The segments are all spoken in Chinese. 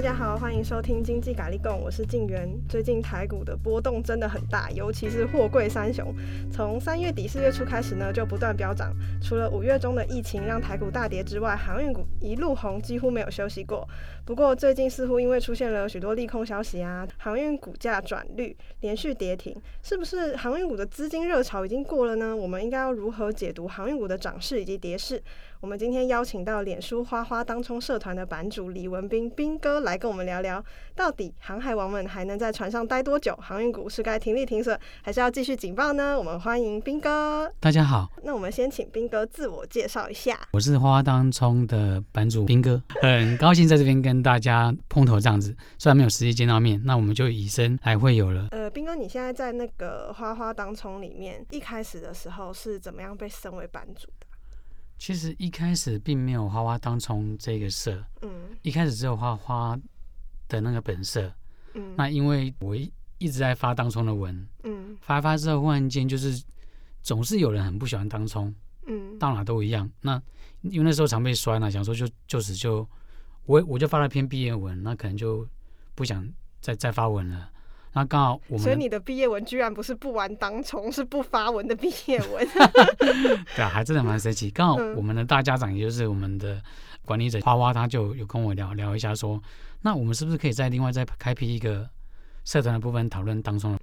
大家好，欢迎收听经济咖哩供，我是静媛。最近台股的波动真的很大，尤其是货柜三雄，从三月底四月初开始呢，就不断飙涨。除了五月中的疫情让台股大跌之外，航运股一路红，几乎没有休息过。不过最近似乎因为出现了许多利空消息啊，航运股价转绿，连续跌停，是不是航运股的资金热潮已经过了呢？我们应该要如何解读航运股的涨势以及跌势？我们今天邀请到脸书花花当冲社团的版主李文斌斌哥来跟我们聊聊，到底航海王们还能在船上待多久？航运股是该停利停损，还是要继续警报呢？我们欢迎斌哥。大家好，那我们先请斌哥自我介绍一下。我是花花当冲的版主斌哥，很高兴在这边跟大家碰头这样子。虽然没有实际见到面，那我们就以身来会友了。呃，斌哥，你现在在那个花花当冲里面，一开始的时候是怎么样被升为版主的？其实一开始并没有花花当冲这个色，嗯，一开始只有花花的那个本色，嗯，那因为我一一直在发当冲的文，嗯，发一发之后，忽然间就是总是有人很不喜欢当冲，嗯，到哪都一样。那因为那时候常被摔了，想说就就此就我我就发了篇毕业文，那可能就不想再再发文了。那刚好我们，所以你的毕业文居然不是不玩当冲，是不发文的毕业文。对啊，还真的蛮神奇。刚好我们的大家长，也就是我们的管理者花花，他就有跟我聊聊一下，说，那我们是不是可以再另外再开辟一个社团的部分讨论当冲？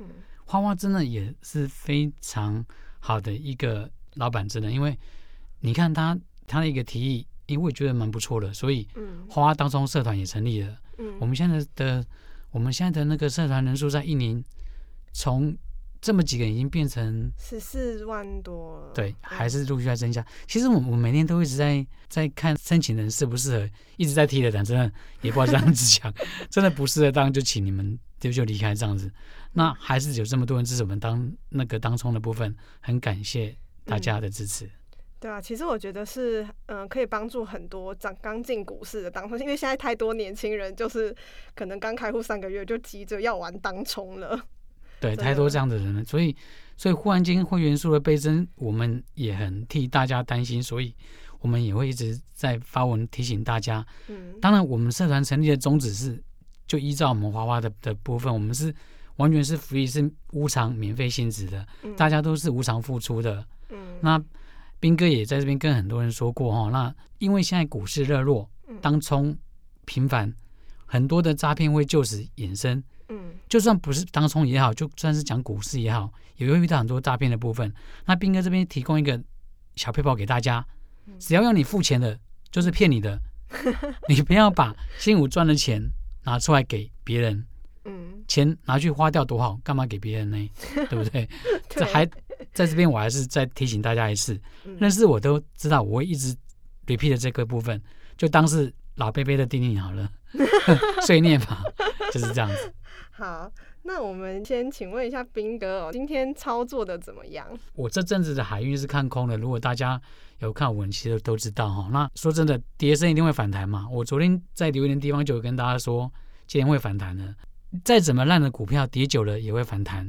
花花真的也是非常好的一个老板，真的，因为你看他他的一个提议，因为我觉得蛮不错的，所以花花当中社团也成立了。我们现在的。我们现在的那个社团人数在一年，从这么几个已经变成十四万多，对，还是陆续在增加。其实我我每天都一直在在看申请人适不适合，一直在踢的，但真的也不知道这样子讲，真的不适合当就请你们就就离开这样子。那还是有这么多人支持我们当那个当冲的部分，很感谢大家的支持。嗯对啊，其实我觉得是，嗯、呃，可以帮助很多刚刚进股市的当冲，因为现在太多年轻人就是可能刚开户三个月就急着要玩当冲了。对，太多这样的人了，所以，所以忽然间会员数的倍增，我们也很替大家担心，所以我们也会一直在发文提醒大家。嗯，当然，我们社团成立的宗旨是，就依照我们花花的的部分，我们是完全是福利，是无偿免费性质的，大家都是无偿付出的。嗯，那。彬哥也在这边跟很多人说过哈，那因为现在股市热络，当冲频繁，很多的诈骗会就此衍生。嗯，就算不是当冲也好，就算是讲股市也好，也会遇到很多诈骗的部分。那斌哥这边提供一个小配包给大家，只要要你付钱的，就是骗你的，你不要把辛苦赚的钱拿出来给别人。嗯，钱拿去花掉多好，干嘛给别人呢？对不对？这还。在这边，我还是再提醒大家一次，认识我都知道，我会一直 repeat 的这个部分，就当是老贝贝的叮咛好了，碎念吧，就是这样子。好，那我们先请问一下斌哥哦，今天操作的怎么样？我这阵子的海运是看空的，如果大家有看我，其实都知道哈。那说真的，跌升一定会反弹嘛。我昨天在留言的地方就有跟大家说，今天会反弹的。再怎么烂的股票，跌久了也会反弹；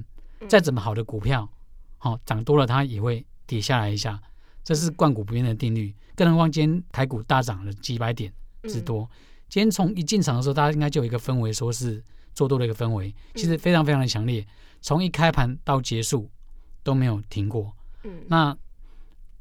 再怎么好的股票。好，涨多了它也会跌下来一下，这是万股不变的定律。更何况今天台股大涨了几百点之多，今天从一进场的时候，大家应该就有一个氛围，说是做多的一个氛围，其实非常非常的强烈，从一开盘到结束都没有停过。那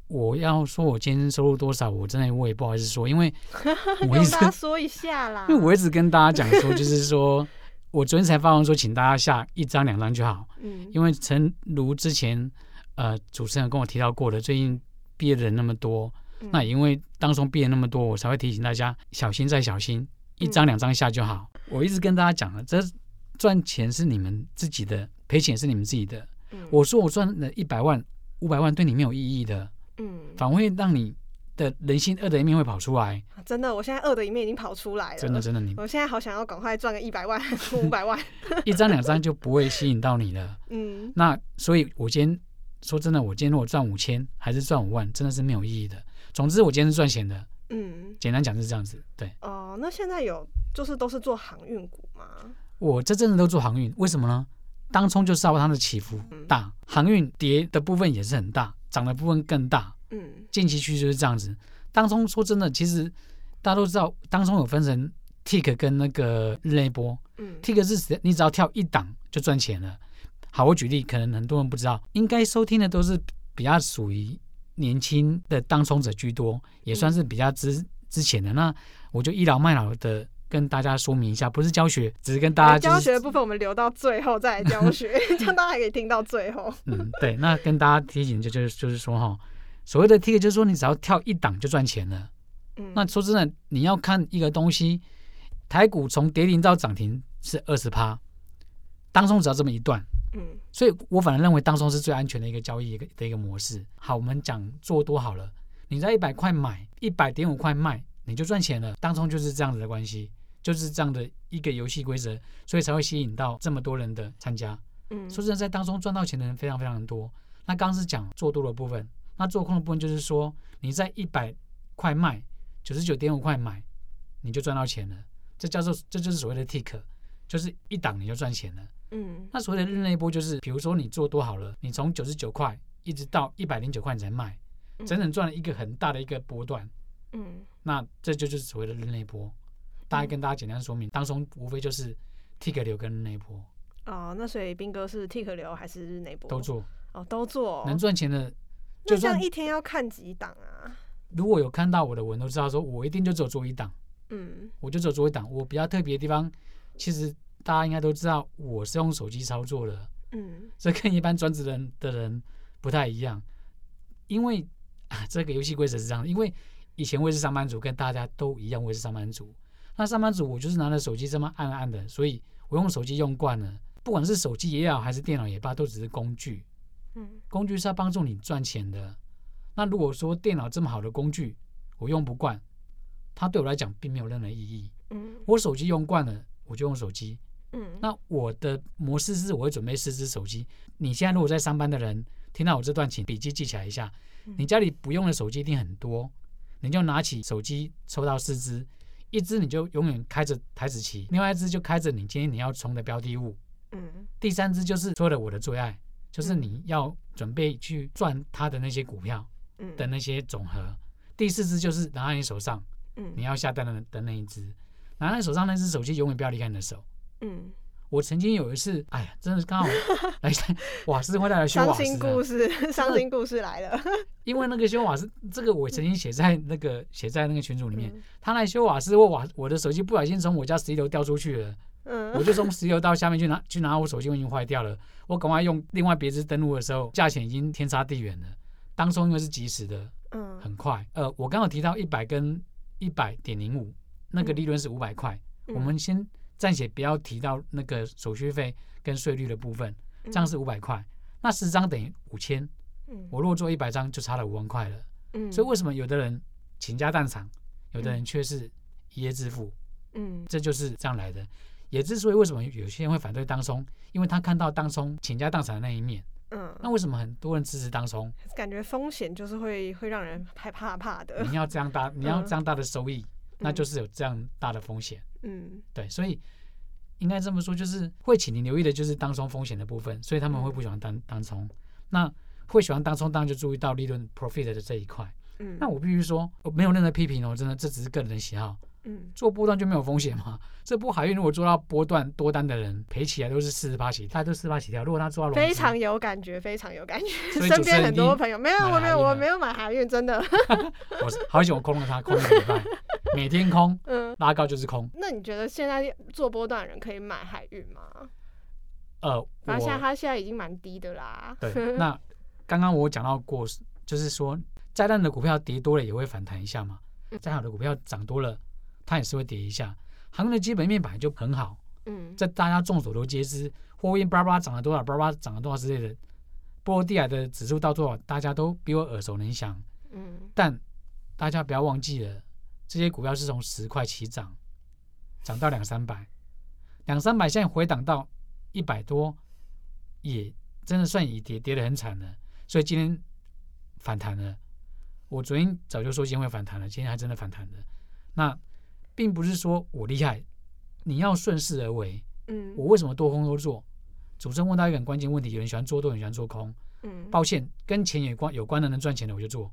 我要说我今天收入多少，我真的我也不好意思说，因为 我一直说一下啦，因为我一直跟大家讲说，就是说。我昨天才发文说，请大家下一张两张就好。嗯，因为诚如之前呃主持人跟我提到过的，最近毕业的人那么多，嗯、那因为当中毕业那么多，我才会提醒大家小心再小心，一张两张下就好。嗯、我一直跟大家讲了，这赚钱是你们自己的，赔钱是你们自己的。嗯、我说我赚了一百万、五百万，对你没有意义的。嗯，反而会让你。的人性恶的一面会跑出来，真的，我现在恶的一面已经跑出来了。真的，真的，你，我现在好想要赶快赚个一百万、五百万，一张两张就不会吸引到你了。嗯，那所以，我今天说真的，我今天如果赚五千还是赚五万，真的是没有意义的。总之，我今天是赚钱的。嗯，简单讲就是这样子。对。哦、呃，那现在有就是都是做航运股吗？我这阵子都做航运，为什么呢？当冲就知道它的起伏大，嗯、航运跌的部分也是很大，涨的部分更大。嗯，近期趋势就是这样子。当中说真的，其实大家都知道，当中有分成 tick 跟那个日内波。嗯，tick 是你只要跳一档就赚钱了。好，我举例，可能很多人不知道，应该收听的都是比较属于年轻的当冲者居多，也算是比较之之前的。那我就倚老卖老的跟大家说明一下，不是教学，只是跟大家、就是、教学的部分我们留到最后再来教学，这样大家还可以听到最后。嗯，对，那跟大家提醒就就是就是说哈，所谓的 tick 就是说你只要跳一档就赚钱了。嗯，那说真的，你要看一个东西，台股从跌停到涨停是二十趴，当中只要这么一段。嗯，所以我反而认为当中是最安全的一个交易一个的一个模式。好，我们讲做多好了，你在一百块买，一百点五块卖，你就赚钱了。当中就是这样子的关系，就是这样的一个游戏规则，所以才会吸引到这么多人的参加。嗯，说真的，在当中赚到钱的人非常非常多。那刚刚是讲做多的部分，那做空的部分就是说你在一百块卖，九十九点五块买，你就赚到钱了。这叫做这就是所谓的 tick，就是一档你就赚钱了。嗯，那所谓的日内波就是，比如说你做多好了，你从九十九块一直到一百零九块你才卖，整整赚了一个很大的一个波段。嗯，那这就就是所谓的日内波。大概跟大家简单说明，当中无非就是 tick 流跟日内波。哦，那所以斌哥是 tick 流还是日内波？都做。哦，都做。能赚钱的，就算一天要看几档啊？如果有看到我的文，都知道说我一定就只有做一档。嗯，我就只有做一档。我比较特别的地方，其实。大家应该都知道，我是用手机操作的，嗯，这跟一般专职人的人不太一样，因为啊，这个游戏规则是这样的，因为以前我也是上班族，跟大家都一样，我也是上班族。那上班族我就是拿着手机这么按按的，所以我用手机用惯了，不管是手机也好，还是电脑也罢，都只是工具，嗯，工具是要帮助你赚钱的。那如果说电脑这么好的工具，我用不惯，它对我来讲并没有任何意义。嗯，我手机用惯了，我就用手机。嗯，那我的模式是，我会准备四只手机。你现在如果在上班的人听到我这段，请笔记记起来一下。你家里不用的手机一定很多，你就拿起手机抽到四只，一只你就永远开着台子棋，另外一只就开着你今天你要冲的标的物。嗯，第三只就是说了我的最爱，就是你要准备去赚他的那些股票的那些总和。第四支就是拿在你手上，你要下单的的那一只，拿在你手上那只手机永远不要离开你的手。嗯，我曾经有一次，哎呀，真的是刚好 来瓦斯会带来修瓦斯，伤心故事，伤心故事来了。因为那个修瓦斯，这个我曾经写在那个写在那个群组里面。嗯、他来修瓦斯，我瓦我的手机不小心从我家十一楼掉出去了，嗯，我就从石油到下面去拿去拿我手机，我已经坏掉了。我赶快用另外别支登录的时候，价钱已经天差地远了。当中因为是即时的，嗯，很快。呃，我刚好提到一百跟一百点零五，那个利润是五百块，嗯、我们先。暂且不要提到那个手续费跟税率的部分，这样是五百块，那十张等于五千，嗯我如果做一百张就差了五万块了，嗯，所以为什么有的人倾家荡产，有的人却是一夜致富，嗯，这就是这样来的。也之所以为什么有些人会反对当冲，因为他看到当冲倾家荡产的那一面，嗯，那为什么很多人支持当冲？感觉风险就是会会让人害怕怕的。你要这样大，你要这样大的收益。那就是有这样大的风险，嗯，对，所以应该这么说，就是会请你留意的就是当冲风险的部分，所以他们会不喜欢当当冲。那会喜欢当冲，当然就注意到利润 profit 的这一块。嗯，那我必须说，我没有任何批评哦，真的，这只是个人的喜好。嗯，做波段就没有风险吗？这波海运如果做到波段多单的人赔起来都是四十八起，他都四十八起跳。如果他做到非常有感觉，非常有感觉。身边很多朋友没有，我没有，我没有买海运，真的。我好久我空了它，空了一个礼拜，每天空，嗯，拉高就是空。那你觉得现在做波段的人可以买海运吗？呃，反正现在它现在已经蛮低的啦。对，那刚刚我讲到过，就是说灾难的股票跌多了也会反弹一下嘛，再好的股票涨多了。它也是会跌一下，航运的基本面本来就很好，嗯，这大家众所周知，货运叭叭涨了多少，叭叭涨了多少之类的，波罗的海的指数到多少，大家都比我耳熟能详，嗯，但大家不要忘记了，这些股票是从十块起涨，涨到两三百，两三百现在回档到一百多，也真的算已跌跌得很惨了，所以今天反弹了，我昨天早就说今天会反弹了，今天还真的反弹了，那。并不是说我厉害，你要顺势而为。嗯，我为什么多空都做？主持人问到一个很关键问题：有人喜欢做多，有人喜欢做空。嗯，抱歉，跟钱有关有关的能赚钱的我就做。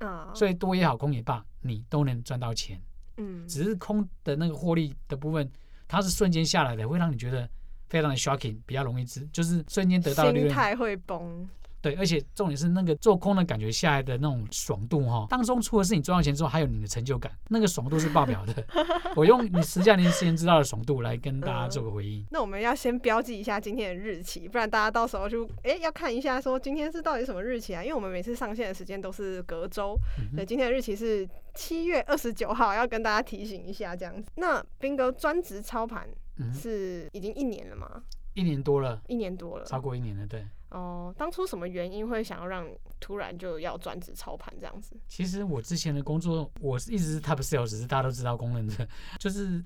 啊，所以多也好，空也罢，你都能赚到钱。嗯，只是空的那个获利的部分，它是瞬间下来的，会让你觉得非常的 shocking，比较容易知，就是瞬间得到的利润，心态会崩。对，而且重点是那个做空的感觉下来的那种爽度哈，当中除了是你赚到钱之后，还有你的成就感，那个爽度是爆表的。我用你十几年时间知道的爽度来跟大家做个回应。嗯。那我们要先标记一下今天的日期，不然大家到时候就哎要看一下说今天是到底什么日期啊？因为我们每次上线的时间都是隔周，对，今天的日期是七月二十九号，要跟大家提醒一下这样子。那斌哥专职操盘是已经一年了吗？一年多了，一年多了，超过一年了，对。哦，当初什么原因会想要让突然就要专职操盘这样子？其实我之前的工作，我是一直是 top sales，是大家都知道公认的，就是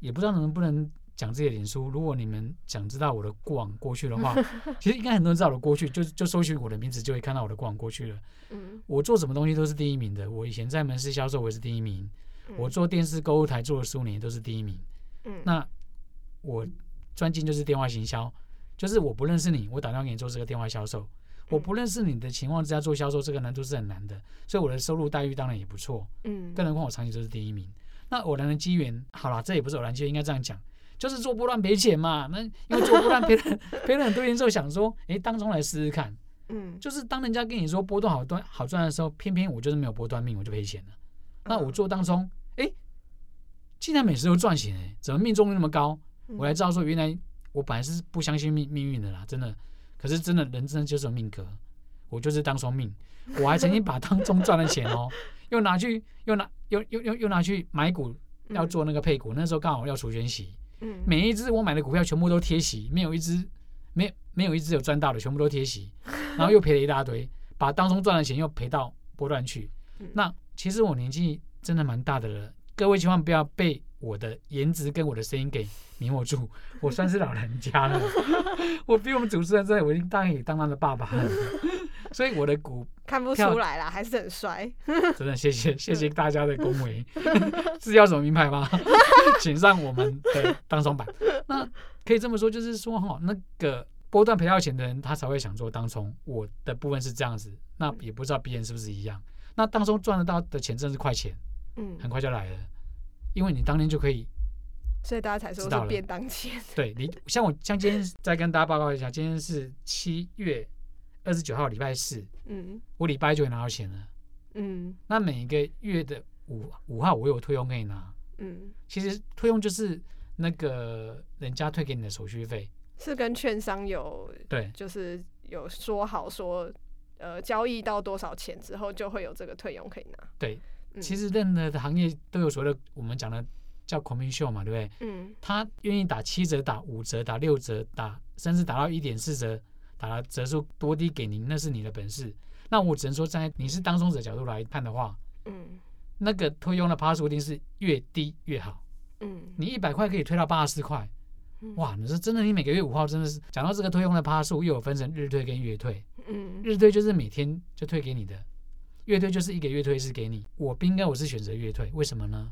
也不知道能不能讲自己的脸书。如果你们想知道我的过往过去的话，其实应该很多人知道我的过去，就就搜寻我的名字就会看到我的过往过去了。嗯，我做什么东西都是第一名的。我以前在门市销售，我也是第一名。我做电视购物台做了十五年，都是第一名。嗯，那我专精就是电话行销。就是我不认识你，我打电话给你做这个电话销售。我不认识你的情况之下做销售，这个难度是很难的，所以我的收入待遇当然也不错。嗯，更何况我长期都是第一名。那偶然的机缘，好了，这也不是偶然机缘，应该这样讲，就是做波段赔钱嘛。那因为做波段赔了赔了很多年之后，想说，哎，当中来试试看。嗯，就是当人家跟你说波段好赚好赚的时候，偏偏我就是没有波段命，我就赔钱了。那我做当中，哎，竟然每次都赚钱，哎，怎么命中率那么高？我才知道说原来。我本来是不相信命命运的啦，真的。可是真的人真的就是有命格，我就是当冲命。我还曾经把当中赚的钱哦，又拿去又拿又又又又拿去买股，要做那个配股。那时候刚好要除权息，每一只我买的股票全部都贴息，没有一只没没有一只有赚到的，全部都贴息。然后又赔了一大堆，把当中赚的钱又赔到波段去。那其实我年纪真的蛮大的了，各位千万不要被我的颜值跟我的声音给迷惑住，我算是老人家了，我比我们主持人在，我已经大概可以当他的爸爸了，所以我的股看不出来啦，还是很帅。真的谢谢谢谢大家的恭维，是要什么名牌吗？请上我们的当冲版。那可以这么说，就是说哈，那个波段赔到钱的人，他才会想做当冲。我的部分是这样子，那也不知道别人是不是一样。那当中赚得到的钱，真是快钱，嗯，很快就来了。因为你当天就可以，所以大家才说是便当钱。对你，像我，像今天再跟大家报告一下，今天是七月二十九号，礼拜四。嗯，我礼拜一就会拿到钱了。嗯，那每一个月的五五号，我有退佣可以拿。嗯，其实退佣就是那个人家退给你的手续费，是跟券商有对，就是有说好说，呃，交易到多少钱之后就会有这个退佣可以拿。对。其实任何的行业都有所谓的我们讲的叫 commission 嘛，对不对？嗯。他愿意打七折、打五折、打六折、打甚至打到一点四折，打了折数多低给您，那是你的本事。那我只能说，在你是当中者角度来看的话，嗯，那个推佣的趴数一定是越低越好。嗯。你一百块可以推到八十四块，哇！你说真的，你每个月五号真的是讲到这个推佣的趴数，又有分成日推跟月退。嗯。日推就是每天就退给你的。月退就是一个月退是给你，我不应该我是选择月退，为什么呢？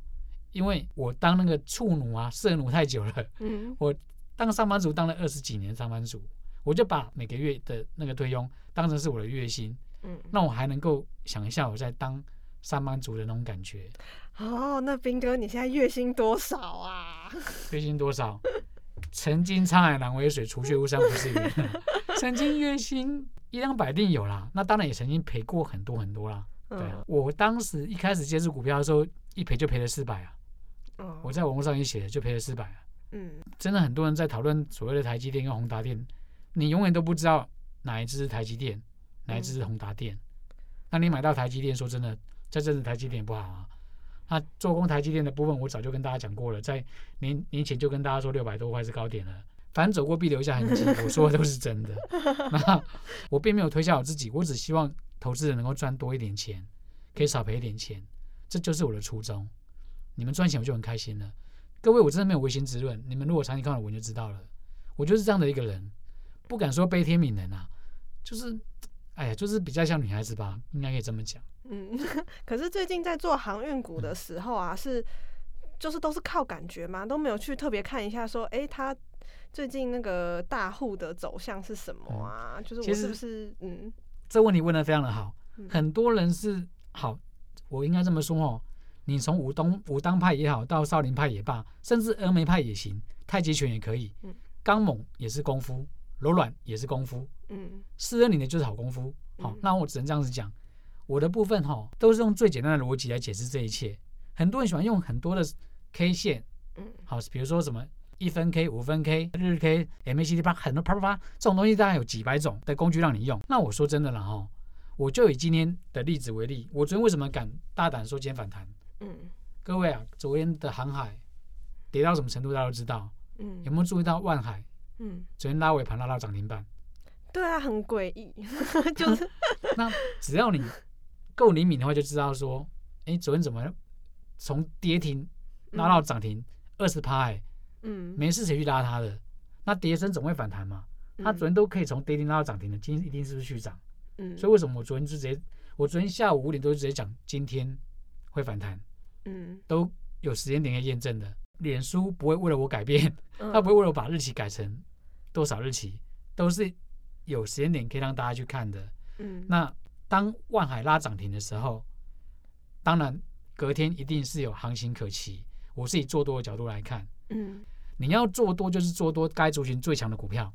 因为我当那个处奴啊、色奴太久了，嗯，我当上班族当了二十几年上班族，我就把每个月的那个推佣当成是我的月薪，嗯，那我还能够想一下我在当上班族的那种感觉。哦，那兵哥你现在月薪多少啊？月薪多少？曾经沧海难为水，除却巫山不是云。曾经月薪。一两百定有啦，那当然也曾经赔过很多很多啦。对啊，我当时一开始接触股票的时候，一赔就赔了四百啊。我在网络上也写了，就赔了四百啊。嗯，真的很多人在讨论所谓的台积电跟宏达电，你永远都不知道哪一支是台积电，哪一支是宏达电。那你买到台积电，说真的，这阵子台积电不好啊。那做工台积电的部分，我早就跟大家讲过了，在年年前就跟大家说六百多块是高点了。反正走过必留下痕迹，我说的都是真的。那我并没有推销我自己，我只希望投资人能够赚多一点钱，可以少赔一点钱，这就是我的初衷。你们赚钱我就很开心了。各位，我真的没有违心之论，你们如果长期看我文就知道了。我就是这样的一个人，不敢说悲天悯人啊，就是，哎呀，就是比较像女孩子吧，应该可以这么讲。嗯，可是最近在做航运股的时候啊，是就是都是靠感觉嘛，都没有去特别看一下说，哎，他。最近那个大户的走向是什么啊？嗯、就是我是不是嗯？这问题问的非常的好，嗯、很多人是好，我应该这么说哦。你从武东武当派也好，到少林派也罢，甚至峨眉派也行，太极拳也可以。嗯，刚猛也是功夫，柔软也是功夫。嗯，适合你的就是好功夫。好，那我只能这样子讲。我的部分哈，都是用最简单的逻辑来解释这一切。很多人喜欢用很多的 K 线，嗯，好，比如说什么一分 K、五分 K、日 K、MACD 八，很多啪啪啪，这种东西大概有几百种的工具让你用。那我说真的了哈，我就以今天的例子为例，我昨天为什么敢大胆说今天反弹？嗯，各位啊，昨天的航海跌到什么程度，大家都知道。嗯，有没有注意到万海？嗯，昨天拉尾盘拉到涨停板。对啊，很诡异，就是那只要你。够灵敏的话，就知道说，哎，昨天怎么从跌停拉到涨停二十趴？哎，嗯，没事谁去拉它的？那跌升总会反弹嘛？它昨天都可以从跌停拉到涨停的，今天一定是不是续涨？嗯，所以为什么我昨天就直接，我昨天下午五点多就直接讲今天会反弹？嗯，都有时间点可以验证的。脸书不会为了我改变，它不会为了我把日期改成多少日期，都是有时间点可以让大家去看的。嗯，那。当万海拉涨停的时候，当然隔天一定是有行情可期。我是以做多的角度来看，嗯，你要做多就是做多该族群最强的股票，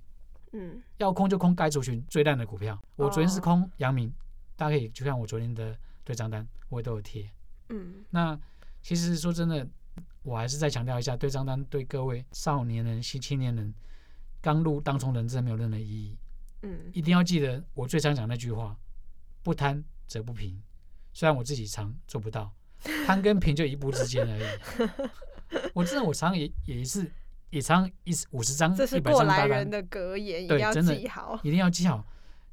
嗯，要空就空该族群最烂的股票。我昨天是空阳明，大家可以去看我昨天的对账单，我也都有贴，嗯。那其实说真的，我还是再强调一下，对账单对各位少年人、新青年人刚入当冲人真的没有任何意义，嗯，一定要记得我最常讲那句话。不贪则不平，虽然我自己常做不到，贪跟平就一步之间而已。我真的我常也也是也常一五十张，这是过来人的格言，对，真的一定要记好。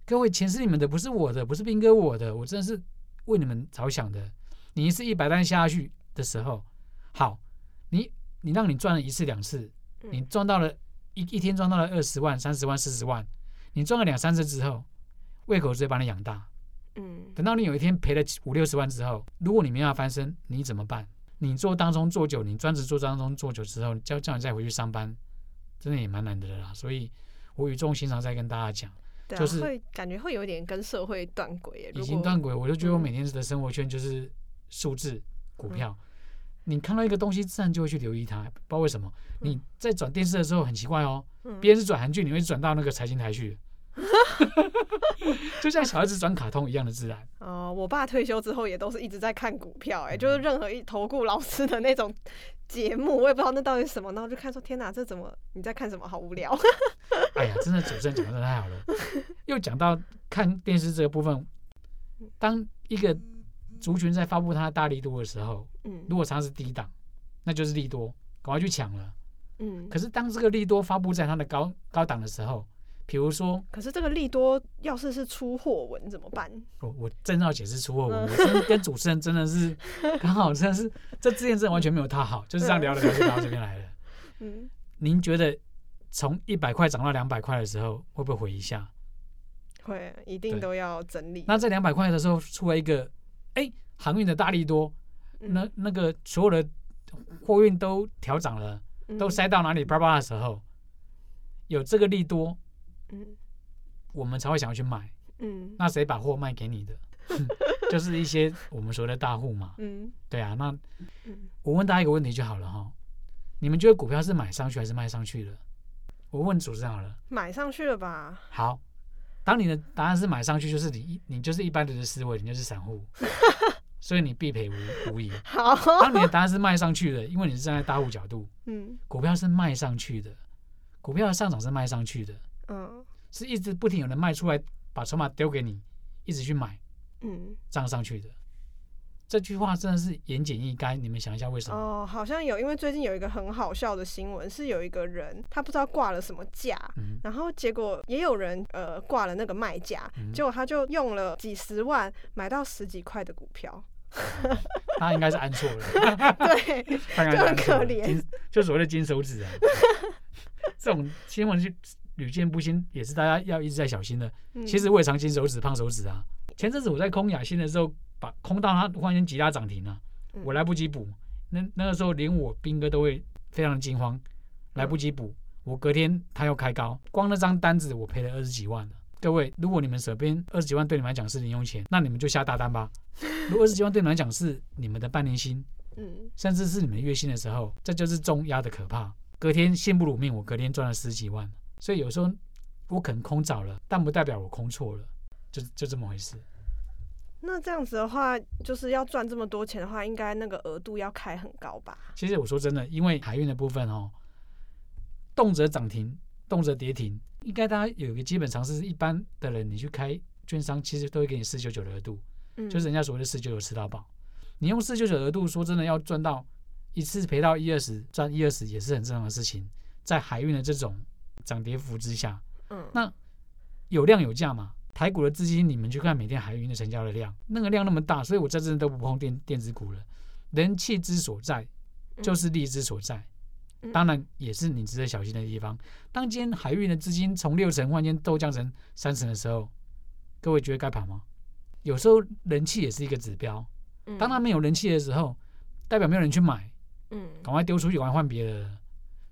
各位钱是你们的，不是我的，不是兵哥我的，我真的是为你们着想的。你一次一百单下去的时候，好，你你让你赚了一次两次，你赚到了一一天赚到了二十万、三十万、四十万，你赚了两三次之后，胃口直接把你养大。嗯，等到你有一天赔了五六十万之后，如果你没办法翻身，你怎么办？你做当中做久，你专职做当中做久之后，叫叫你再回去上班，真的也蛮难得的啦。所以，我语重心长再跟大家讲，对啊、就是会感觉会有点跟社会断轨。已经断轨，我就觉得我每天的生活圈就是数字、股票。嗯、你看到一个东西，自然就会去留意它，不知道为什么。你在转电视的时候很奇怪哦，别人是转韩剧，你会转到那个财经台去。就像小孩子转卡通一样的自然。哦、呃，我爸退休之后也都是一直在看股票、欸，哎、嗯，就是任何一投顾老师的那种节目，我也不知道那到底是什么，然后就看说，天哪，这怎么你在看什么？好无聊。哎呀，真的主持人讲的太好了。又讲到看电视这个部分，当一个族群在发布它的大力度的时候，嗯，如果它是低档，那就是利多，赶快去抢了。嗯，可是当这个利多发布在它的高高档的时候，比如说，可是这个利多要是是出货文怎么办？我我正要解释出货文，我真跟主持人真的是 刚好真的是这之前真的完全没有他好，就是这样聊着聊着聊到这边来了。嗯，您觉得从一百块涨到两百块的时候，会不会回一下？会，一定都要整理。那在两百块的时候出了一个，哎，航运的大力多，那那个所有的货运都调涨了，都塞到哪里叭叭的时候，有这个利多。嗯，我们才会想要去买。嗯，那谁把货卖给你的？就是一些我们所谓的大户嘛。嗯，对啊。那我问大家一个问题就好了哈，你们觉得股票是买上去还是卖上去的？我问主持人好了。买上去了吧？好，当你的答案是买上去，就是你你就是一般人的思维，你就是散户，所以你必赔无无疑。好，当你的答案是卖上去的，因为你是站在大户角度。嗯，股票是卖上去的，股票的上涨是卖上去的。嗯，是一直不停有人卖出来，把筹码丢给你，一直去买，嗯，涨上去的。这句话真的是言简意赅，你们想一下为什么？哦，好像有，因为最近有一个很好笑的新闻，是有一个人他不知道挂了什么价，嗯、然后结果也有人呃挂了那个卖价，嗯、结果他就用了几十万买到十几块的股票，他应该是按错了，对，他就很可怜，就所谓的金手指啊，这种新闻就。屡见不鲜，也是大家要一直在小心的。其实我也常金手指、胖手指啊。前阵子我在空雅新的时候，把空到它忽然间急拉涨停了，我来不及补。那那个时候连我兵哥都会非常的惊慌，来不及补。我隔天它又开高，光那张单子我赔了二十几万了。各位，如果你们手边二十几万对你们来讲是零用钱，那你们就下大单吧。如果二十几万对你们来讲是你们的半年薪，嗯，甚至是你们月薪的时候，这就是重压的可怕。隔天幸不辱命，我隔天赚了十几万，所以有时候我可能空找了，但不代表我空错了，就就这么回事。那这样子的话，就是要赚这么多钱的话，应该那个额度要开很高吧？其实我说真的，因为海运的部分哦，动辄涨停，动辄跌停，应该大家有一个基本常识，一般的人你去开券商，其实都会给你四九九的额度，嗯，就是人家所谓的四九九吃到饱。你用四九九额度，说真的要赚到一次赔到一二十，赚一二十也是很正常的事情。在海运的这种涨跌幅之下，嗯，那有量有价嘛。台股的资金，你们去看每天海运的成交的量，那个量那么大，所以我在这阵都不碰电电子股了。人气之所在，就是利之所在，当然也是你值得小心的地方。当今天海运的资金从六成忽然间都降成三成的时候，各位觉得该跑吗？有时候人气也是一个指标，当他没有人气的时候，代表没有人去买，嗯，赶快丢出去，赶快换别的。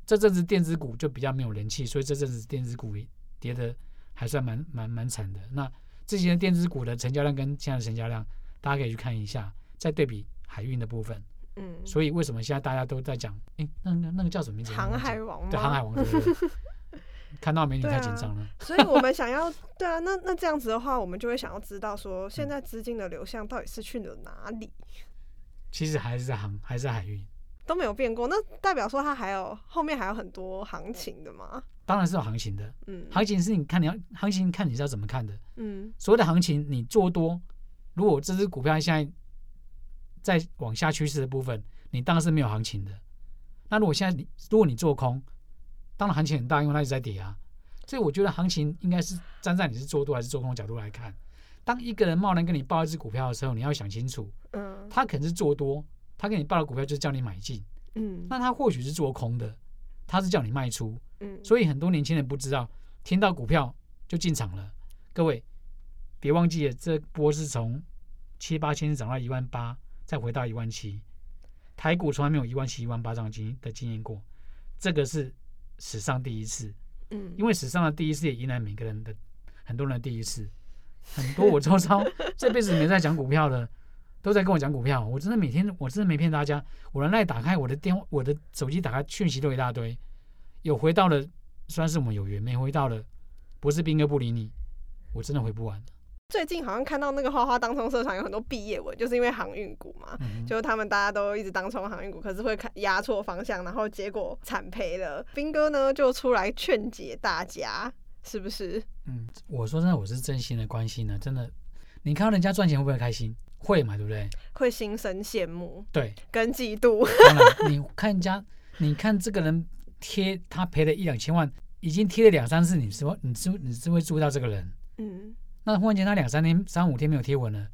这阵子电子股就比较没有人气，所以这阵子电子股跌的。还算蛮蛮蛮惨的。那这些电子股的成交量跟现在的成交量，大家可以去看一下，再对比海运的部分。嗯。所以为什么现在大家都在讲？哎，那个那个叫什么名字？航海王。对，航海王对对对。看到美女太紧张了。所以我们想要，对啊，那那这样子的话，我们就会想要知道说，现在资金的流向到底是去了哪里？其实还是在航，还是在海运。都没有变过，那代表说它还有后面还有很多行情的吗？当然是有行情的，嗯，行情是你看你要行情看你是要怎么看的，嗯，所谓的行情你做多，如果这只股票现在在往下趋势的部分，你当然是没有行情的。那如果现在你如果你做空，当然行情很大，因为它一直在跌啊，所以我觉得行情应该是站在你是做多还是做空的角度来看。当一个人贸然跟你报一只股票的时候，你要想清楚，嗯，他可能是做多。他给你报的股票就是叫你买进，嗯，那他或许是做空的，他是叫你卖出，嗯，所以很多年轻人不知道，听到股票就进场了。各位别忘记了，这波是从七八千涨到一万八，再回到一万七，台股从来没有一万七、一万八这样经的经验过，这个是史上第一次，嗯，因为史上的第一次也迎来每个人的很多人的第一次，很多我周遭 这辈子没在讲股票的。都在跟我讲股票，我真的每天，我真的没骗大家。我的赖打开，我的电话，我的手机打开，讯息都一大堆。有回到了，算是我们有缘；没回到了，不是兵哥不理你，我真的回不完。最近好像看到那个花花当冲社团有很多毕业文，就是因为航运股嘛，嗯、就是他们大家都一直当冲航运股，可是会看压错方向，然后结果惨赔了。兵哥呢就出来劝解大家，是不是？嗯，我说真的，我是真心的关心呢，真的。你看到人家赚钱会不会开心？会嘛，对不对？会心生羡慕，对，跟嫉妒。当然，你看人家，你看这个人贴他赔了一两千万，已经贴了两三次，你是会，你是你是会注意到这个人。嗯。那忽然间他两三天、三五天没有贴文了，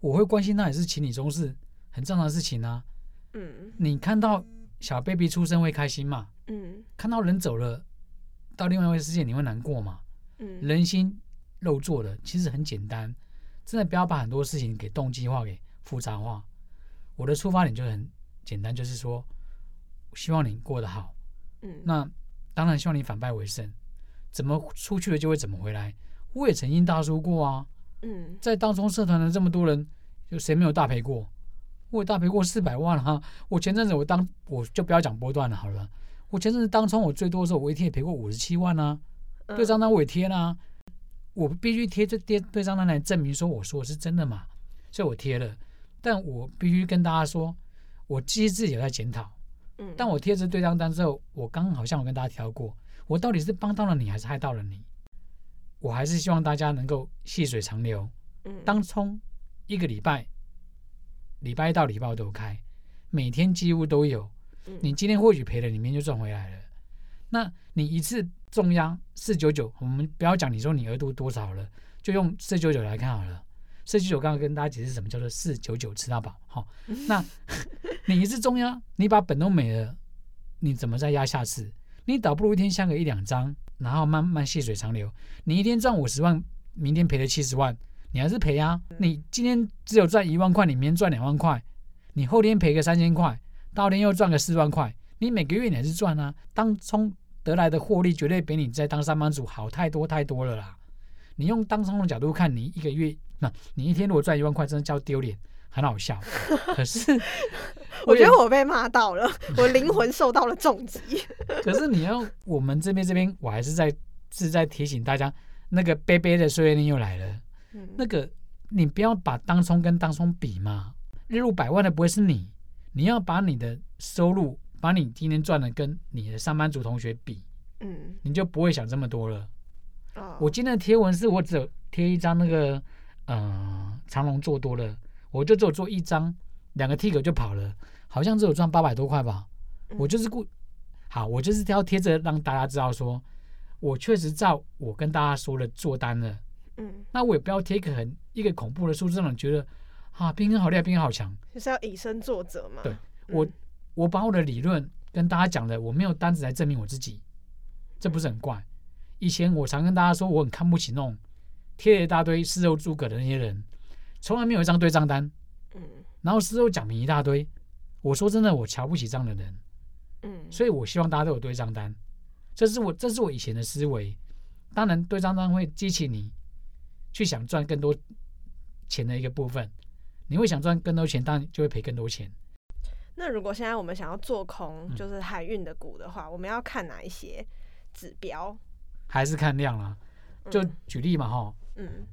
我会关心他也是情理中事，很正常的事情啊。嗯。你看到小 baby 出生会开心嘛？嗯。看到人走了，到另外一个世界你会难过嘛？嗯。人心肉做的，其实很简单。真的不要把很多事情给动机化、给复杂化。我的出发点就很简单，就是说，希望你过得好。嗯，那当然希望你反败为胜。怎么出去了就会怎么回来。我也曾经大输过啊。嗯，在当中社团的这么多人，就谁没有大赔过？我也大赔过四百万哈、啊。我前阵子我当我就不要讲波段了好了。我前阵子当冲我最多的时候，我一天也赔过五十七万啊。对账单我也贴了。我必须贴这贴对账单来证明说我说的是真的嘛，所以我贴了。但我必须跟大家说，我其实自己有在检讨。嗯，但我贴这对账单之后，我刚好像我跟大家提到过，我到底是帮到了你还是害到了你？我还是希望大家能够细水长流。嗯，当冲一个礼拜，礼拜一到礼拜五都开，每天几乎都有。你今天或许赔了，你明天就赚回来了。那你一次。重压四九九，我们不要讲你说你额度多少了，就用四九九来看好了。四九九刚刚跟大家解释什么叫做四九九吃到饱，好，那 你一次重压，你把本都没了，你怎么再压下次？你倒不如一天下个一两张，然后慢慢细水长流。你一天赚五十万，明天赔了七十万，你还是赔啊。你今天只有赚一万块，你明天赚两万块，你后天赔个三千块，到后天又赚个四万块，你每个月你还是赚啊。当冲。得来的获利绝对比你在当上班族好太多太多了啦！你用当冲的角度看，你一个月，那你一天如果赚一万块，真的叫丢脸，很好笑。可是，我觉得我被骂到了，我灵魂受到了重击。可是你要我们这边这边，我还是在是在提醒大家，那个杯杯的岁月又来了。嗯、那个你不要把当冲跟当冲比嘛，日入百万的不会是你，你要把你的收入，把你今天赚的跟你的上班族同学比，嗯，你就不会想这么多了。哦、我今天的贴文是我只有贴一张那个，呃，长龙做多了，我就只有做一张，两个 T 就跑了，好像只有赚八百多块吧。嗯、我就是故，好，我就是要贴着让大家知道说，我确实照我跟大家说的做单了。嗯，那我也不要贴一个很一个恐怖的数字，让人觉得啊，冰哥好厉害，冰哥好强，就是要以身作则嘛。对，我，嗯、我把我的理论跟大家讲的，我没有单子来证明我自己，这不是很怪？以前我常跟大家说，我很看不起那种贴了一大堆事后诸葛的那些人，从来没有一张对账单。嗯，然后事后讲明一大堆，我说真的，我瞧不起这样的人。嗯，所以我希望大家都有对账单，这是我这是我以前的思维。当然，对账单会激起你。去想赚更多钱的一个部分，你会想赚更多钱，当然就会赔更多钱。那如果现在我们想要做空，就是海运的股的话，嗯、我们要看哪一些指标？还是看量啊？就举例嘛，哈，嗯，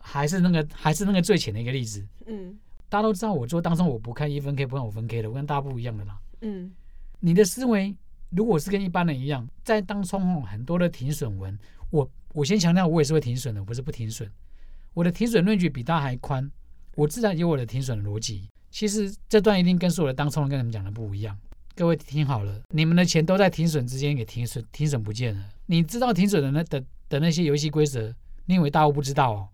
还是那个，还是那个最浅的一个例子，嗯，大家都知道，我做当中我不看一分 K，不看五分 K 的，我跟大家不一样的啦，嗯，你的思维如果是跟一般人一样，在当中很多的停损文，我。我先强调，我也是会停损的，我不是不停损。我的停损论据比大家还宽，我自然有我的停损的逻辑。其实这段一定跟所有的当冲人跟你们讲的不一样。各位听好了，你们的钱都在停损之间给停损，停损不见了。你知道停损的那的的那些游戏规则，你以为大户不知道哦？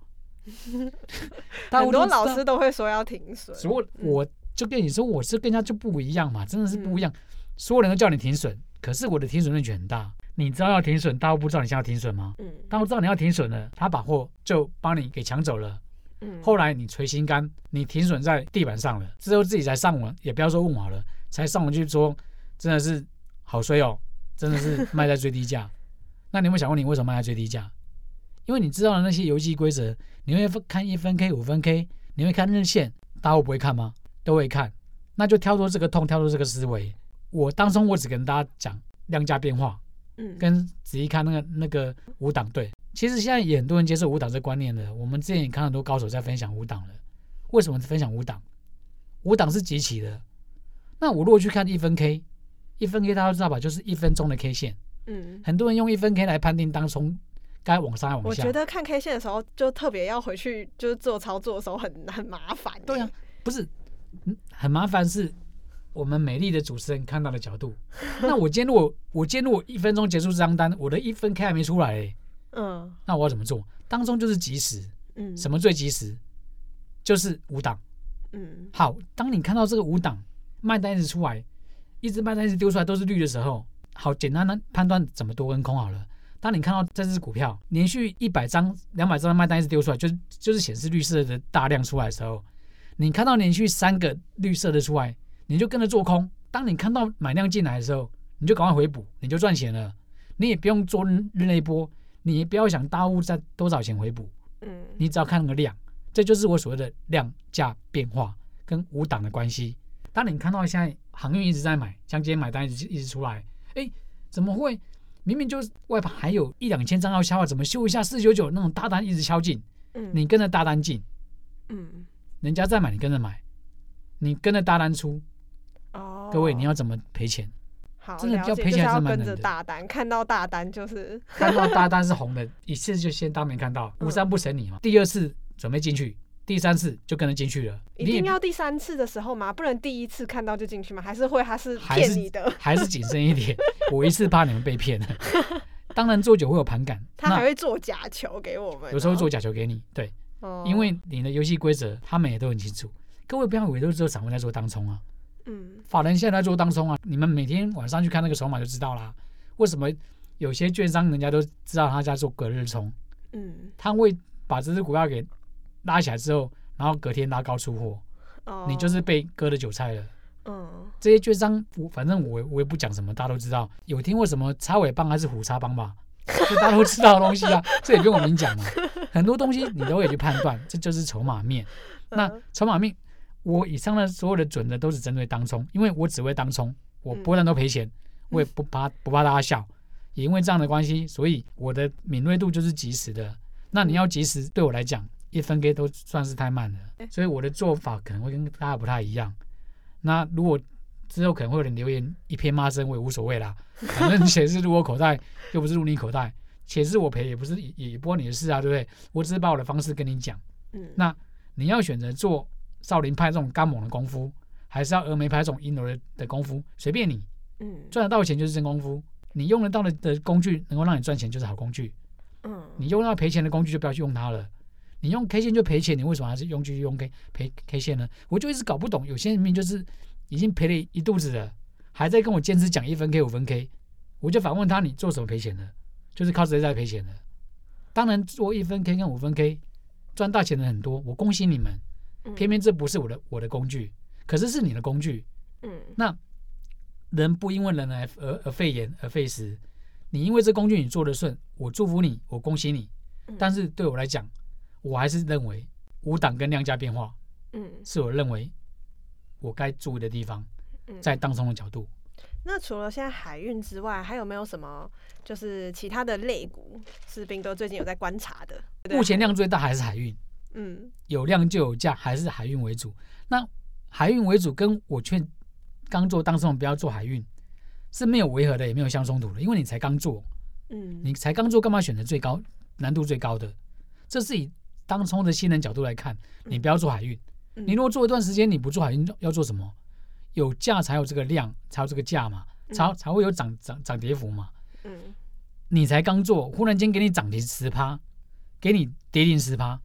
很多老师都会说要停损。所以我就跟你说，我是跟人家就不一样嘛，真的是不一样。所有人都叫你停损，可是我的停损论据很大。你知道要停损，大户不知道你现在要停损吗？嗯，大户知道你要停损了，他把货就帮你给抢走了。嗯，后来你捶心肝，你停损在地板上了，之后自己才上网，也不要说问好了，才上网去说，真的是好衰哦，真的是卖在最低价。那你有没有想过，你为什么卖在最低价？因为你知道的那些游戏规则，你会看一分 K、五分 K，你会看日线，大家不会看吗？都会看，那就跳出这个痛，跳出这个思维。我当中我只跟大家讲量价变化。嗯，跟仔细看那个那个五档，对，其实现在也很多人接受五档这观念的。我们之前也看很多高手在分享五档了。为什么分享五档？五档是集齐的。那我如果去看一分 K，一分 K 大家知道吧？就是一分钟的 K 线。嗯，很多人用一分 K 来判定当冲该往上还往下。我觉得看 K 线的时候，就特别要回去就是做操作的时候很很麻烦。对啊，不是，很麻烦是。我们美丽的主持人看到的角度，那我今天如果我今天如果一分钟结束这张单，我的一分 K 还没出来，欸，嗯，那我要怎么做？当中就是及时，嗯，什么最及时？就是五档，嗯，好，当你看到这个五档卖单一直出来，一直卖单一直丢出来都是绿的时候，好，简单的判断怎么多跟空好了。当你看到这只股票连续一百张、两百张卖单一直丢出来，就是就是显示绿色的大量出来的时候，你看到连续三个绿色的出来。你就跟着做空，当你看到买量进来的时候，你就赶快回补，你就赚钱了。你也不用做日内波，你不要想大户在多少钱回补，嗯，你只要看那个量，这就是我所谓的量价变化跟五档的关系。当你看到现在航运一直在买，像今天买单一直一直出来，哎，怎么会？明明就是外盘还有一两千张要消化，怎么修一下四九九那种大单一直敲进，嗯，你跟着大单进，嗯，人家在买，你跟着买，你跟着大单出。哦，各位，你要怎么赔钱？好，真的要赔钱还是跟着大单，看到大单就是 看到大单是红的，一次就先当没看到，无三不成你嘛。第二次准备进去，第三次就跟着进去了。一定要第三次的时候吗？不能第一次看到就进去吗？还是会他是骗你的？还是谨慎一点？我一次怕你们被骗了。当然做久会有盘感，他还会做假球给我们，有时候做假球给你。对，因为你的游戏规则他们也都很清楚。各位不要以为都只有散户在做当冲啊。嗯，法人现在在做当冲啊，你们每天晚上去看那个筹码就知道啦。为什么有些券商人家都知道他在做隔日冲？嗯，他会把这只股票给拉起来之后，然后隔天拉高出货。哦，你就是被割的韭菜了。嗯，这些券商，我反正我我也不讲什么，大家都知道。有听过什么插尾帮还是虎叉帮吧？这大家都知道的东西啊，这也不用我明讲嘛。很多东西你都可以去判断，这就是筹码面。那筹码面。我以上的所有的准的都是针对当冲，因为我只会当冲，我波段都赔钱，我也不怕不怕大家笑，也因为这样的关系，所以我的敏锐度就是及时的。那你要及时，对我来讲，一分给都算是太慢了，所以我的做法可能会跟大家不太一样。那如果之后可能会有人留言一片骂声，我也无所谓啦，反正钱是入我口袋，又不是入你口袋，钱是我赔，也不是也也不关你的事啊，对不对？我只是把我的方式跟你讲。嗯，那你要选择做少林派这种刚猛的功夫，还是要峨眉派这种阴柔的的功夫，随便你。嗯，赚得到钱就是真功夫，你用得到的的工具能够让你赚钱就是好工具。嗯，你用到赔钱的工具就不要去用它了。你用 K 线就赔钱，你为什么还是用继续用 K 赔 K 线呢？我就一直搞不懂，有些人明明就是已经赔了一肚子了，还在跟我坚持讲一分 K 五分 K，我就反问他：你做什么赔钱的？就是靠这些在赔钱的。当然做一分 K 跟五分 K 赚大钱的很多，我恭喜你们。偏偏这不是我的我的工具，可是是你的工具。嗯，那人不因为人而而而废言而废时。你因为这工具你做的顺，我祝福你，我恭喜你。但是对我来讲，我还是认为五档跟量价变化，嗯，是我认为我该注意的地方，在当中的角度。那除了现在海运之外，还有没有什么就是其他的类股是兵哥最近有在观察的？目前量最大还是海运，嗯，有量就有价，还是海运为主。那海运为主，跟我劝刚做当冲不要做海运。是没有违和的，也没有相冲突的，因为你才刚做，嗯，你才刚做，干嘛选择最高难度最高的？这是以当冲的新人角度来看，你不要做海运。你如果做一段时间，你不做海运，要做什么？有价才有这个量，才有这个价嘛，才才会有涨涨涨跌幅嘛。嗯，你才刚做，忽然间给你涨停十趴，给你跌停十趴，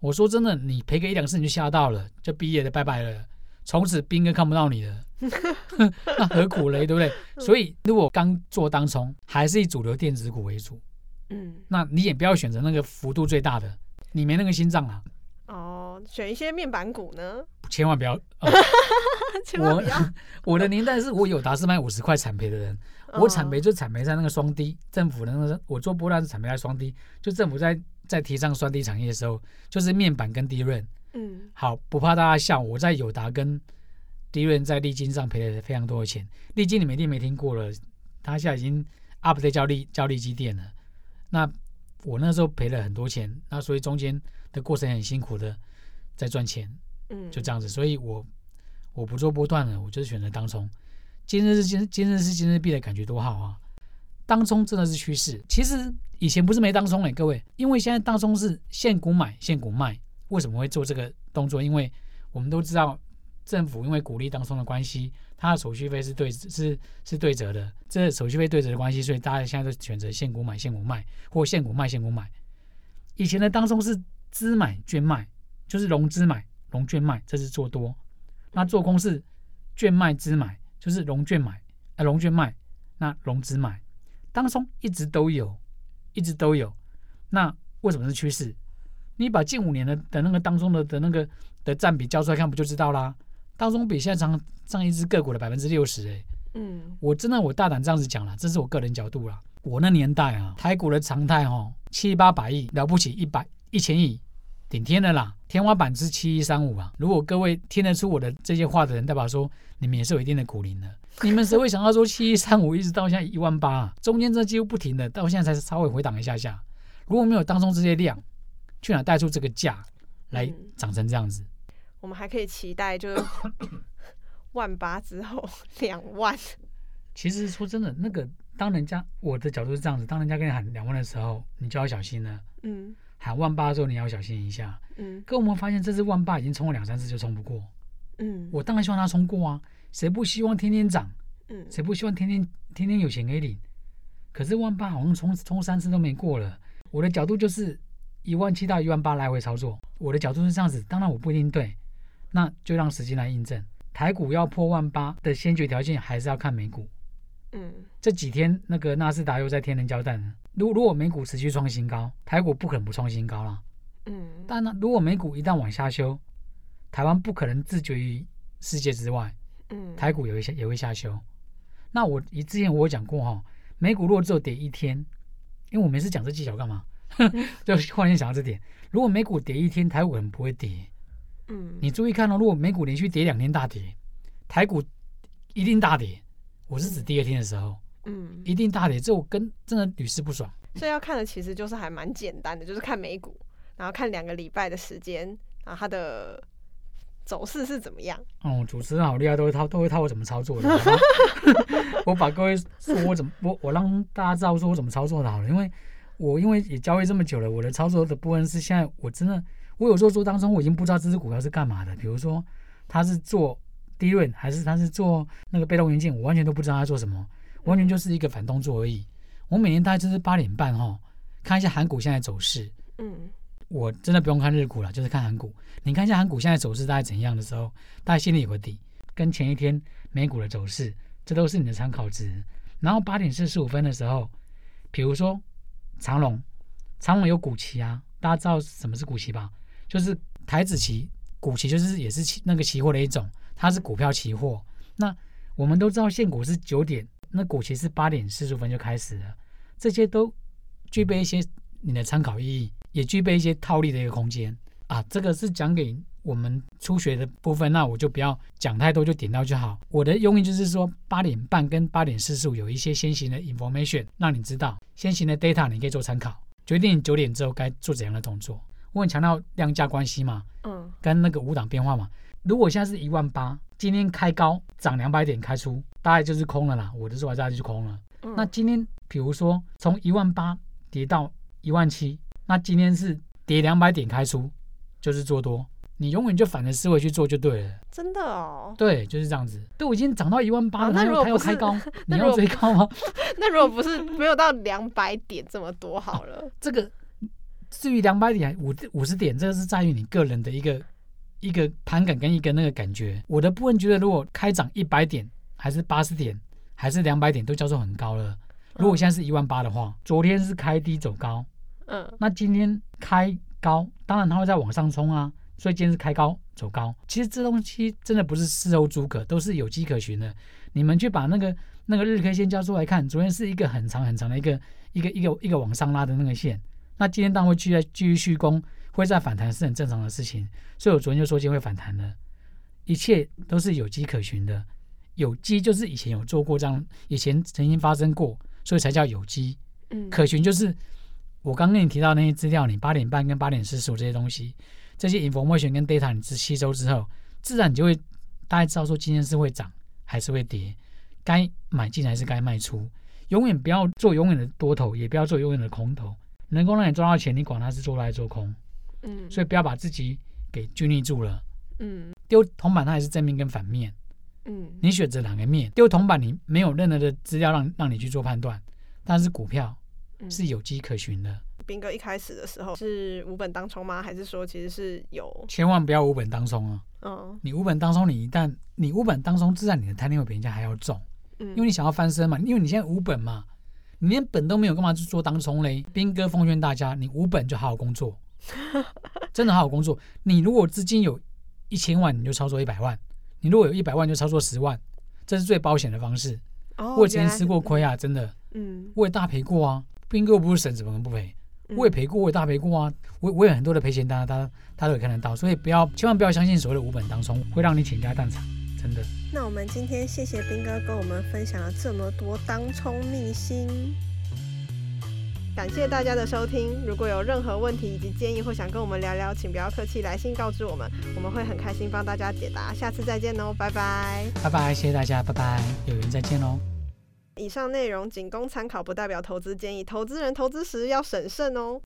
我说真的，你赔个一两次你就吓到了，就毕业了，拜拜了，从此兵哥看不到你了。那何苦嘞，对不对？所以如果刚做当冲，还是以主流电子股为主。嗯，那你也不要选择那个幅度最大的，你没那个心脏啊。哦，选一些面板股呢？千万不要。呃、千万不要。我 我的年代是我友达是卖五十块产赔的人，我产赔就产赔在那个双低，政府的那个我做波段是产赔在双低，就政府在在提倡双低产业的时候，就是面板跟低润。嗯，好，不怕大家笑，我在友达跟。低润在利金上赔了非常多的钱，利金你们一定没听过了，他现在已经 update 叫利叫利基电了。那我那时候赔了很多钱，那所以中间的过程很辛苦的在赚钱，嗯，就这样子。所以我我不做波段了，我就是选择当冲。今日是今今日是今日币的感觉多好啊！当冲真的是趋势。其实以前不是没当冲哎，各位，因为现在当冲是现股买现股卖。为什么会做这个动作？因为我们都知道。政府因为鼓励当冲的关系，它的手续费是对是是对折的，这手续费对折的关系，所以大家现在都选择现股买现股卖，或现股卖现股买。以前的当冲是资买券卖，就是融资买融券卖，这是做多；那做空是券卖资买，就是融券买啊融券卖，那融资买。当中一直都有，一直都有。那为什么是趋势？你把近五年的的那个当中的的那个的占比交出来看，不就知道啦？当中比现在涨涨一只个股的百分之六十哎，嗯，我真的我大胆这样子讲了，这是我个人角度啦。我那年代啊，台股的常态哦，七八百亿了不起，一百一千亿顶天的啦，天花板是七一三五啊。如果各位听得出我的这些话的人，代表说你们也是有一定的苦龄的。你们谁会想到说七一三五一直到现在一万八啊？中间这几乎不停的，到现在才稍微回档一下下。如果没有当中这些量，去哪带出这个价来涨成这样子？我们还可以期待，就是 万八之后 两万。其实说真的，那个当人家我的角度是这样子，当人家跟你喊两万的时候，你就要小心了。嗯。喊万八的时候，你要小心一下。嗯。可我们发现，这次万八已经冲了两三次，就冲不过。嗯。我当然希望它冲过啊，谁不希望天天涨？嗯。谁不希望天天天天有钱给领？可是万八好像冲冲三次都没过了。我的角度就是一万七到一万八来回操作。我的角度是这样子，当然我不一定对。那就让时间来印证，台股要破万八的先决条件还是要看美股。嗯，这几天那个纳斯达又在天人交战了。如如果美股持续创新高，台股不可能不创新高了。嗯，但呢，如果美股一旦往下修，台湾不可能自绝于世界之外。嗯，台股也会下也会下修。那我以之前我有讲过哈，美股如果只有跌一天，因为我每次讲这技巧干嘛？就忽然间想到这点，如果美股跌一天，台股可能不会跌。嗯，你注意看哦，如果美股连续跌两天大跌，台股一定大跌。我是指第二天的时候，嗯，一定大跌，这我跟真的屡试不爽。所以要看的其实就是还蛮简单的，就是看美股，然后看两个礼拜的时间，然后它的走势是怎么样。哦，主持人好厉害，都会套，都会套我怎么操作的。我把各位说我怎么，我我让大家知道说我怎么操作的好了，因为我因为也交易这么久了，我的操作的部分是现在我真的，我有时候做当中我已经不知道这只股票是干嘛的，比如说它是做低润还是他是做那个被动元件，我完全都不知道他做什么，完全就是一个反动作而已。我每年大概就是八点半哈，看一下韩股现在走势。嗯，我真的不用看日股了，就是看韩股。你看一下韩股现在走势大概怎样的时候，大家心里有个底。跟前一天美股的走势，这都是你的参考值。然后八点四十五分的时候，比如说长隆，长隆有股旗啊，大家知道什么是股旗吧？就是台子旗，股旗就是也是期那个期货的一种，它是股票期货。那我们都知道现股是九点。那股期是八点四十五分就开始了，这些都具备一些你的参考意义，也具备一些套利的一个空间啊。这个是讲给我们初学的部分，那我就不要讲太多，就点到就好。我的用意就是说，八点半跟八点四十五有一些先行的 information，让你知道先行的 data，你可以做参考，决定九点之后该做怎样的动作。我很强调量价关系嘛，嗯，跟那个五档变化嘛。如果现在是一万八，今天开高涨两百点开出，大概就是空了啦。我的做法大概就是空了。嗯、那今天比如说从一万八跌到一万七，那今天是跌两百点开出，就是做多。你永远就反着思维去做就对了。真的哦。对，就是这样子。都已经涨到一万八了，那如果还要开高，你要追高吗？那如果不是没有到两百点这么多好了。啊、这个至于两百点五五十点，这个是在于你个人的一个。一个盘感跟一个那个感觉，我的部分觉得，如果开涨一百点，还是八十点，还是两百点，都叫做很高了。如果现在是一万八的话，昨天是开低走高，嗯，那今天开高，当然它会再往上冲啊。所以今天是开高走高，其实这东西真的不是事后诸葛，都是有迹可循的。你们去把那个那个日 K 线交出来看，昨天是一个很长很长的一个一个一个一个往上拉的那个线，那今天当然会继续继续续攻。会再反弹是很正常的事情，所以我昨天就说今天会反弹的，一切都是有迹可循的。有机就是以前有做过这样，以前曾经发生过，所以才叫有机。嗯，可循就是我刚跟你提到那些资料，你八点半跟八点四十五这些东西，这些 information 跟 data 你吸收之后，自然你就会大概知道说今天是会涨还是会跌，该买进还是该卖出。永远不要做永远的多头，也不要做永远的空头。能够让你赚到钱，你管它是做多还是做空。嗯，所以不要把自己给拘泥住了。嗯，丢铜板它也是正面跟反面。嗯，你选择哪个面？丢铜板你没有任何的资料让让你去做判断，但是股票是有迹可循的。彬哥一开始的时候是无本当冲吗？还是说其实是有？千万不要无本当冲啊！嗯，你无本当冲，你一旦你无本当冲，自然你的贪念会比人家还要重。嗯，因为你想要翻身嘛，因为你现在无本嘛，你连本都没有，干嘛去做当冲嘞？兵哥奉劝大家，你无本就好好工作。真的好好工作。你如果资金有一千万，你就操作一百万；你如果有一百万，就操作十万，这是最保险的方式。哦、我以前吃过亏啊，真的。嗯，我也大赔过啊。兵哥不是神，怎么能不赔？我也赔过，我也大赔过啊。我我有很多的赔钱单，他他都有看得到。所以不要，千万不要相信所谓的无本当冲，会让你倾家荡产，真的。那我们今天谢谢兵哥跟我们分享了这么多当冲秘辛。感谢大家的收听。如果有任何问题以及建议，或想跟我们聊聊，请不要客气，来信告知我们，我们会很开心帮大家解答。下次再见哦，拜拜，拜拜，谢谢大家，拜拜，有缘再见哦。以上内容仅供参考，不代表投资建议，投资人投资时要审慎哦。